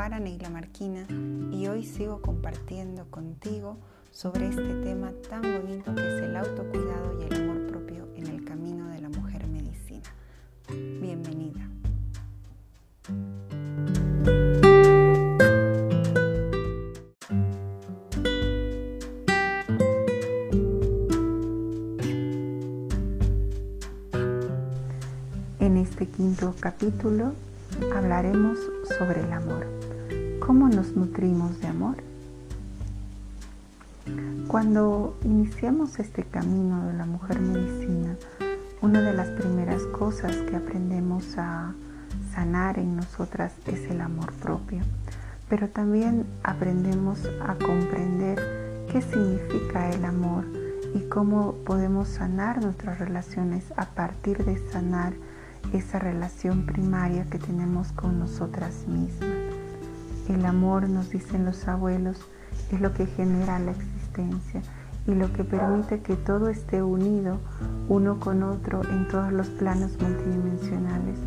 Soy Guaraguara Neila Marquina y hoy sigo compartiendo contigo sobre este tema tan bonito que es el autocuidado y el amor propio en el camino de la mujer medicina. Bienvenida. En este quinto capítulo hablaremos sobre el amor. ¿Cómo nos nutrimos de amor? Cuando iniciamos este camino de la mujer medicina, una de las primeras cosas que aprendemos a sanar en nosotras es el amor propio, pero también aprendemos a comprender qué significa el amor y cómo podemos sanar nuestras relaciones a partir de sanar esa relación primaria que tenemos con nosotras mismas. El amor, nos dicen los abuelos, es lo que genera la existencia y lo que permite que todo esté unido uno con otro en todos los planos multidimensionales.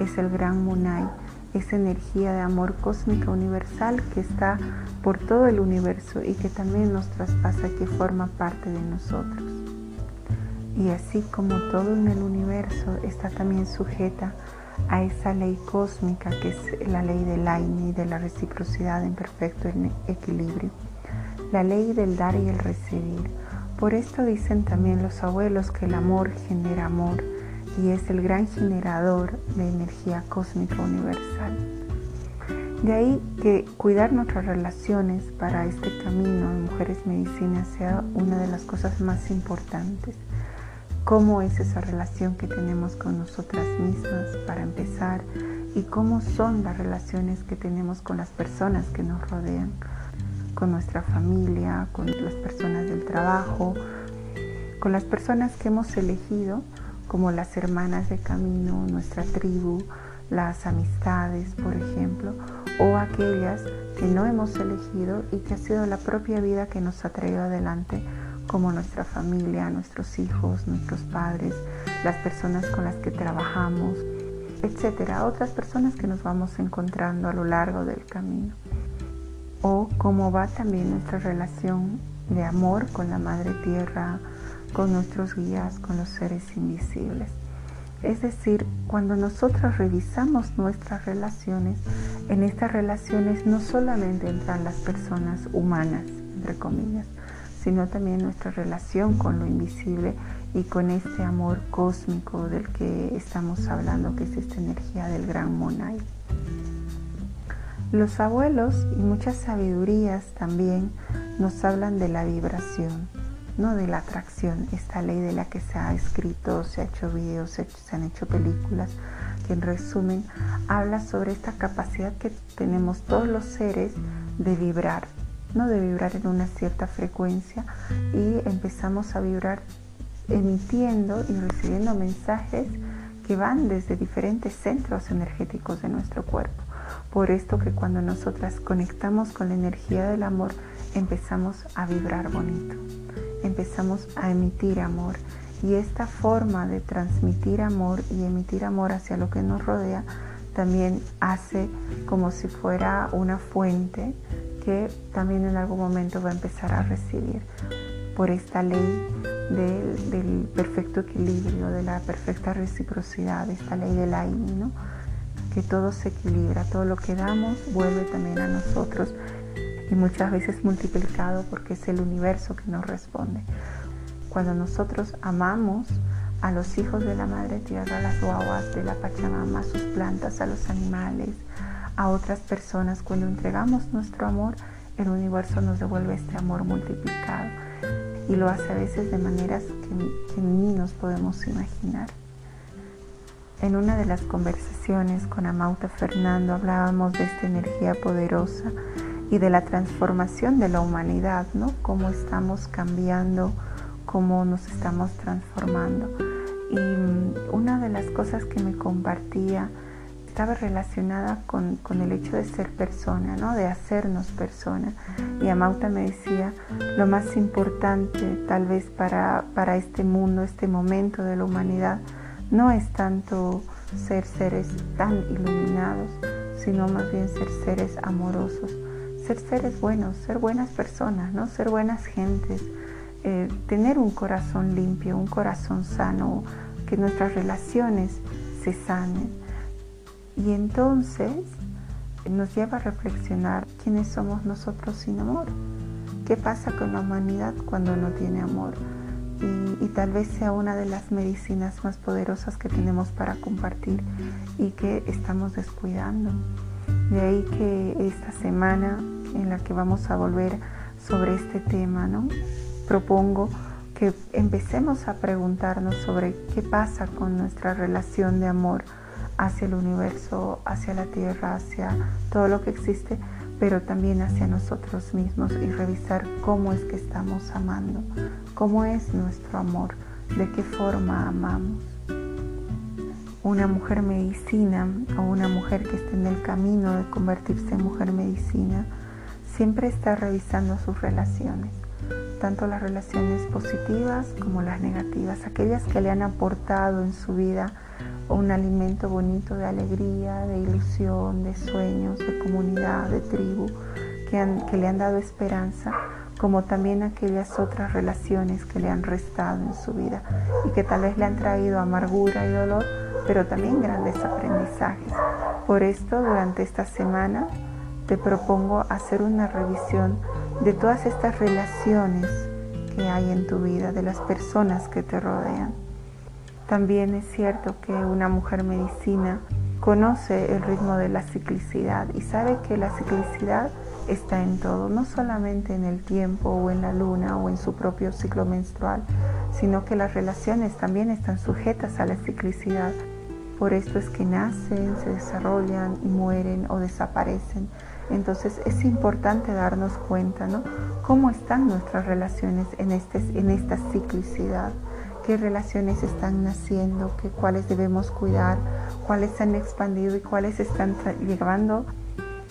Es el gran Munai, esa energía de amor cósmica universal que está por todo el universo y que también nos traspasa, que forma parte de nosotros. Y así como todo en el universo está también sujeta a esa ley cósmica que es la ley del Aini, de la reciprocidad en perfecto equilibrio, la ley del dar y el recibir. Por esto dicen también los abuelos que el amor genera amor y es el gran generador de energía cósmica universal. De ahí que cuidar nuestras relaciones para este camino de mujeres medicinas sea una de las cosas más importantes cómo es esa relación que tenemos con nosotras mismas para empezar y cómo son las relaciones que tenemos con las personas que nos rodean, con nuestra familia, con las personas del trabajo, con las personas que hemos elegido como las hermanas de camino, nuestra tribu, las amistades, por ejemplo, o aquellas que no hemos elegido y que ha sido la propia vida que nos ha traído adelante como nuestra familia, nuestros hijos, nuestros padres, las personas con las que trabajamos, etcétera, otras personas que nos vamos encontrando a lo largo del camino. O cómo va también nuestra relación de amor con la Madre Tierra, con nuestros guías, con los seres invisibles. Es decir, cuando nosotros revisamos nuestras relaciones, en estas relaciones no solamente entran las personas humanas, entre comillas, sino también nuestra relación con lo invisible y con este amor cósmico del que estamos hablando, que es esta energía del gran Monai. Los abuelos y muchas sabidurías también nos hablan de la vibración, no de la atracción, esta ley de la que se ha escrito, se ha hecho videos, se han hecho películas, que en resumen habla sobre esta capacidad que tenemos todos los seres de vibrar, de vibrar en una cierta frecuencia y empezamos a vibrar emitiendo y recibiendo mensajes que van desde diferentes centros energéticos de nuestro cuerpo. Por esto que cuando nosotras conectamos con la energía del amor, empezamos a vibrar bonito, empezamos a emitir amor. Y esta forma de transmitir amor y emitir amor hacia lo que nos rodea también hace como si fuera una fuente que también en algún momento va a empezar a recibir por esta ley del, perfecto equilibrio, de la perfecta reciprocidad, esta ley del AINI, ¿no? que todo se equilibra, todo lo que damos vuelve también a nosotros y muchas veces multiplicado porque es el universo que nos responde. Cuando nosotros amamos a los hijos de la Madre Tierra, a las guaguas de la Pachamama, a sus plantas, a los animales, a otras personas. Cuando entregamos nuestro amor, el universo nos devuelve este amor multiplicado y lo hace a veces de maneras que, ni nos podemos imaginar. En una de las conversaciones con Amauta Fernando hablábamos de esta energía poderosa y de la transformación de la humanidad, ¿no? Cómo estamos cambiando, cómo nos estamos transformando. Y mm, una de las cosas que me compartía estaba relacionada con, el hecho de ser persona, ¿no? de hacernos persona. Y Amauta me decía, lo más importante tal vez para, para este mundo, este momento de la humanidad, no es tanto ser seres tan iluminados, sino más bien ser seres amorosos, ser seres buenos, ser buenas personas, ¿no? ser buenas gentes, eh, tener un corazón limpio, un corazón sano, que nuestras relaciones se sanen. Y entonces nos lleva a reflexionar quiénes somos nosotros sin amor. ¿Qué pasa con la humanidad cuando no tiene amor? Y, tal vez sea una de las medicinas más poderosas que tenemos para compartir y que estamos descuidando. De ahí que esta semana en la que vamos a volver sobre este tema, ¿no? Propongo que empecemos a preguntarnos sobre qué pasa con nuestra relación de amor hacia el universo, hacia la tierra, hacia todo lo que existe, pero también hacia nosotros mismos y revisar cómo es que estamos amando, cómo es nuestro amor, de qué forma amamos. Una mujer medicina o una mujer que esté en el camino de convertirse en mujer medicina siempre está revisando sus relaciones, tanto las relaciones positivas como las negativas, aquellas que le han aportado en su vida un alimento bonito de alegría, de ilusión, de sueños, de comunidad, de tribu, que, que le han dado esperanza, como también aquellas otras relaciones que le han restado en su vida y que tal vez le han traído amargura y dolor, pero también grandes aprendizajes. Por esto, durante esta semana, te propongo hacer una revisión de todas estas relaciones que hay en tu vida, de las personas que te rodean. También es cierto que una mujer medicina conoce el ritmo de la ciclicidad y sabe que la ciclicidad está en todo, no solamente en el tiempo o en la luna o en su propio ciclo menstrual, sino que las relaciones también están sujetas a la ciclicidad. Por esto es que nacen, se desarrollan y mueren o desaparecen. Entonces es importante darnos cuenta, ¿no? Cómo están nuestras relaciones en, este, en esta ciclicidad qué relaciones están naciendo, qué, cuáles debemos cuidar, cuáles se han expandido y cuáles están llegando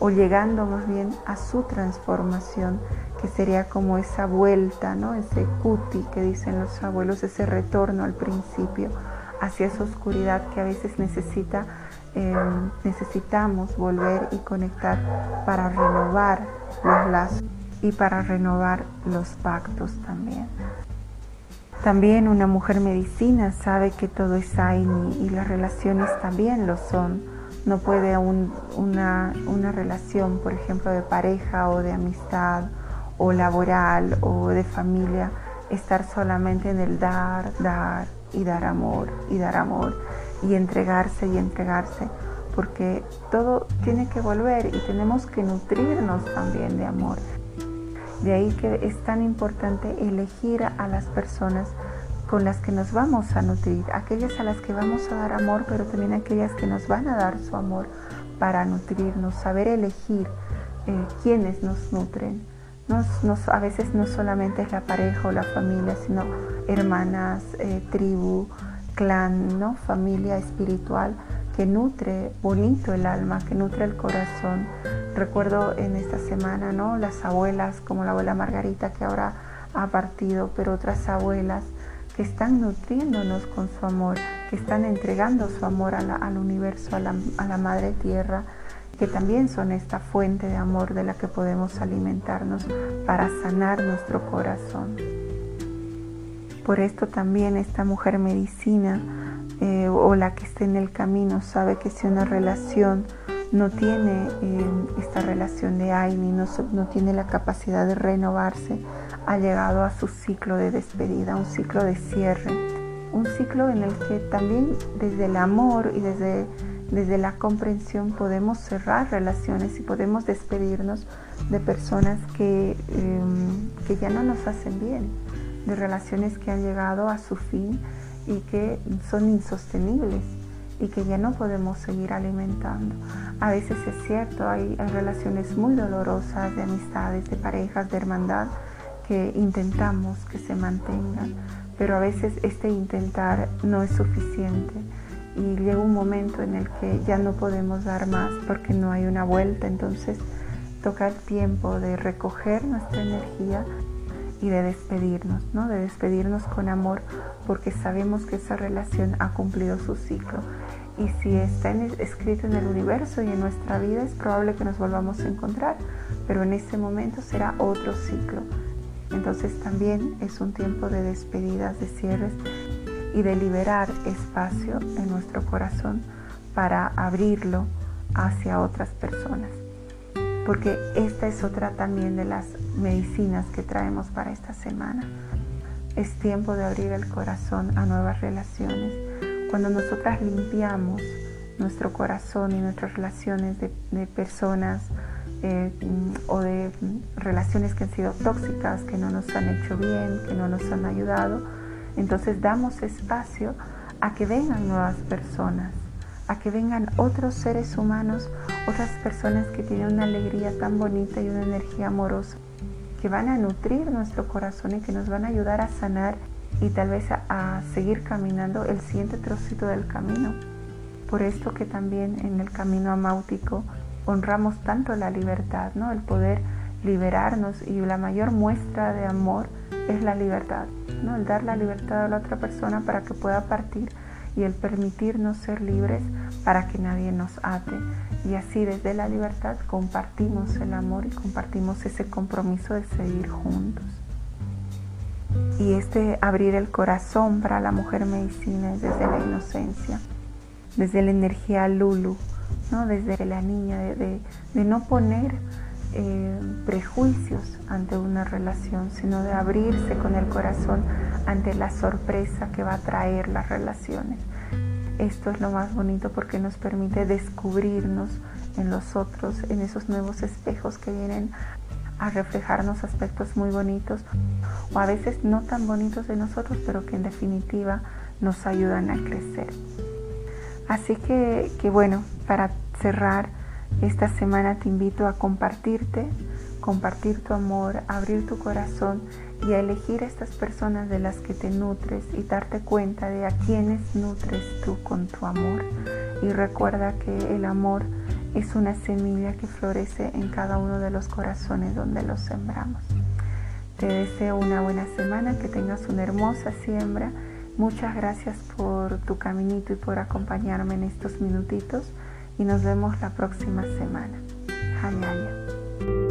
o llegando más bien a su transformación, que sería como esa vuelta, ¿no? ese cuti que dicen los abuelos, ese retorno al principio hacia esa oscuridad que a veces necesita, em, necesitamos volver y conectar para renovar los lazos y para renovar los pactos también. También una mujer medicina sabe que todo es Aini y las relaciones también lo son. No puede una, una relación, por ejemplo, de pareja o de amistad o laboral o de familia estar solamente en el dar, dar y dar amor y dar amor y entregarse y entregarse porque todo tiene que volver y tenemos que nutrirnos también de amor. De ahí que es tan importante elegir a las personas con las que nos vamos a nutrir, aquellas a las que vamos a dar amor, pero también aquellas que nos van a dar su amor para nutrirnos, saber elegir eh, quiénes nos nutren. a veces no solamente es la pareja o la familia, sino hermanas, eh, tribu, clan, familia espiritual que nutre bonito el alma, que nutre el corazón. Recuerdo en esta semana, ¿no? Las abuelas, como la abuela Margarita que ahora ha partido, pero otras abuelas que están nutriéndonos con su amor, que están entregando su amor al universo, a la, a la madre tierra, que también son esta fuente de amor de la que podemos alimentarnos para sanar nuestro corazón. Por esto también esta mujer medicina eh, o la que esté en el camino sabe que si una relación no tiene eh, esta relación de Aini, no, no tiene la capacidad de renovarse, ha llegado a su ciclo de despedida, un ciclo de cierre, un ciclo en el que también desde el amor y desde, desde la comprensión podemos cerrar relaciones y podemos despedirnos de personas que, em, que ya no nos hacen bien, de relaciones que han llegado a su fin y que son insostenibles y que ya no podemos seguir alimentando. A veces es cierto, hay, relaciones muy dolorosas de amistades, de parejas, de hermandad que intentamos que se mantengan, pero a veces este intentar no es suficiente y llega un momento en el que ya no podemos dar más porque no hay una vuelta, entonces toca el tiempo de recoger nuestra energía y de despedirnos, ¿no? De despedirnos con amor porque sabemos que esa relación ha cumplido su ciclo. y si está escrito en el universo y en nuestra vida es probable que nos volvamos a encontrar, pero en este momento será otro ciclo. Entonces también es un tiempo de despedidas, de cierres y de liberar espacio en nuestro corazón para abrirlo hacia otras personas. Porque esta es otra también de las medicinas que traemos para esta semana. Es tiempo de abrir el corazón a nuevas relaciones cuando nosotras limpiamos nuestro corazón y nuestras relaciones de, personas eh, o de relaciones que han sido tóxicas, que no nos han hecho bien, que no nos han ayudado, entonces damos espacio a que vengan nuevas personas, a que vengan otros seres humanos, otras personas que tienen una alegría tan bonita y una energía amorosa, que van a nutrir nuestro corazón y que nos van a ayudar a sanar y tal vez a, seguir caminando el siguiente trocito del camino. Por esto que también en el camino amáutico honramos tanto la libertad, ¿no? el poder liberarnos y la mayor muestra de amor es la libertad, ¿no? el dar la libertad a la otra persona para que pueda partir y el permitirnos ser libres para que nadie nos ate. Y así desde la libertad compartimos el amor y compartimos ese compromiso de seguir juntos. Y este abrir el corazón para la mujer medicina es desde la inocencia, desde la energía lulu, ¿no? desde la niña, de, no poner eh, prejuicios ante una relación, sino de abrirse con el corazón ante la sorpresa que va a traer las relaciones. Esto es lo más bonito porque nos permite descubrirnos en los otros, en esos nuevos espejos que vienen a reflejarnos aspectos muy bonitos o a veces no tan bonitos de nosotros, pero que en definitiva nos ayudan a crecer. Así que, que bueno, para cerrar esta semana te invito a compartirte, compartir tu amor, abrir tu corazón y a elegir a estas personas de las que te nutres y darte cuenta de a quienes nutres tú con tu amor. Y recuerda que el amor es una semilla que florece en cada uno de los corazones donde los sembramos. Te deseo una buena semana, que tengas una hermosa siembra. Muchas gracias por tu caminito y por acompañarme en estos minutitos y nos vemos la próxima semana. Hayaya.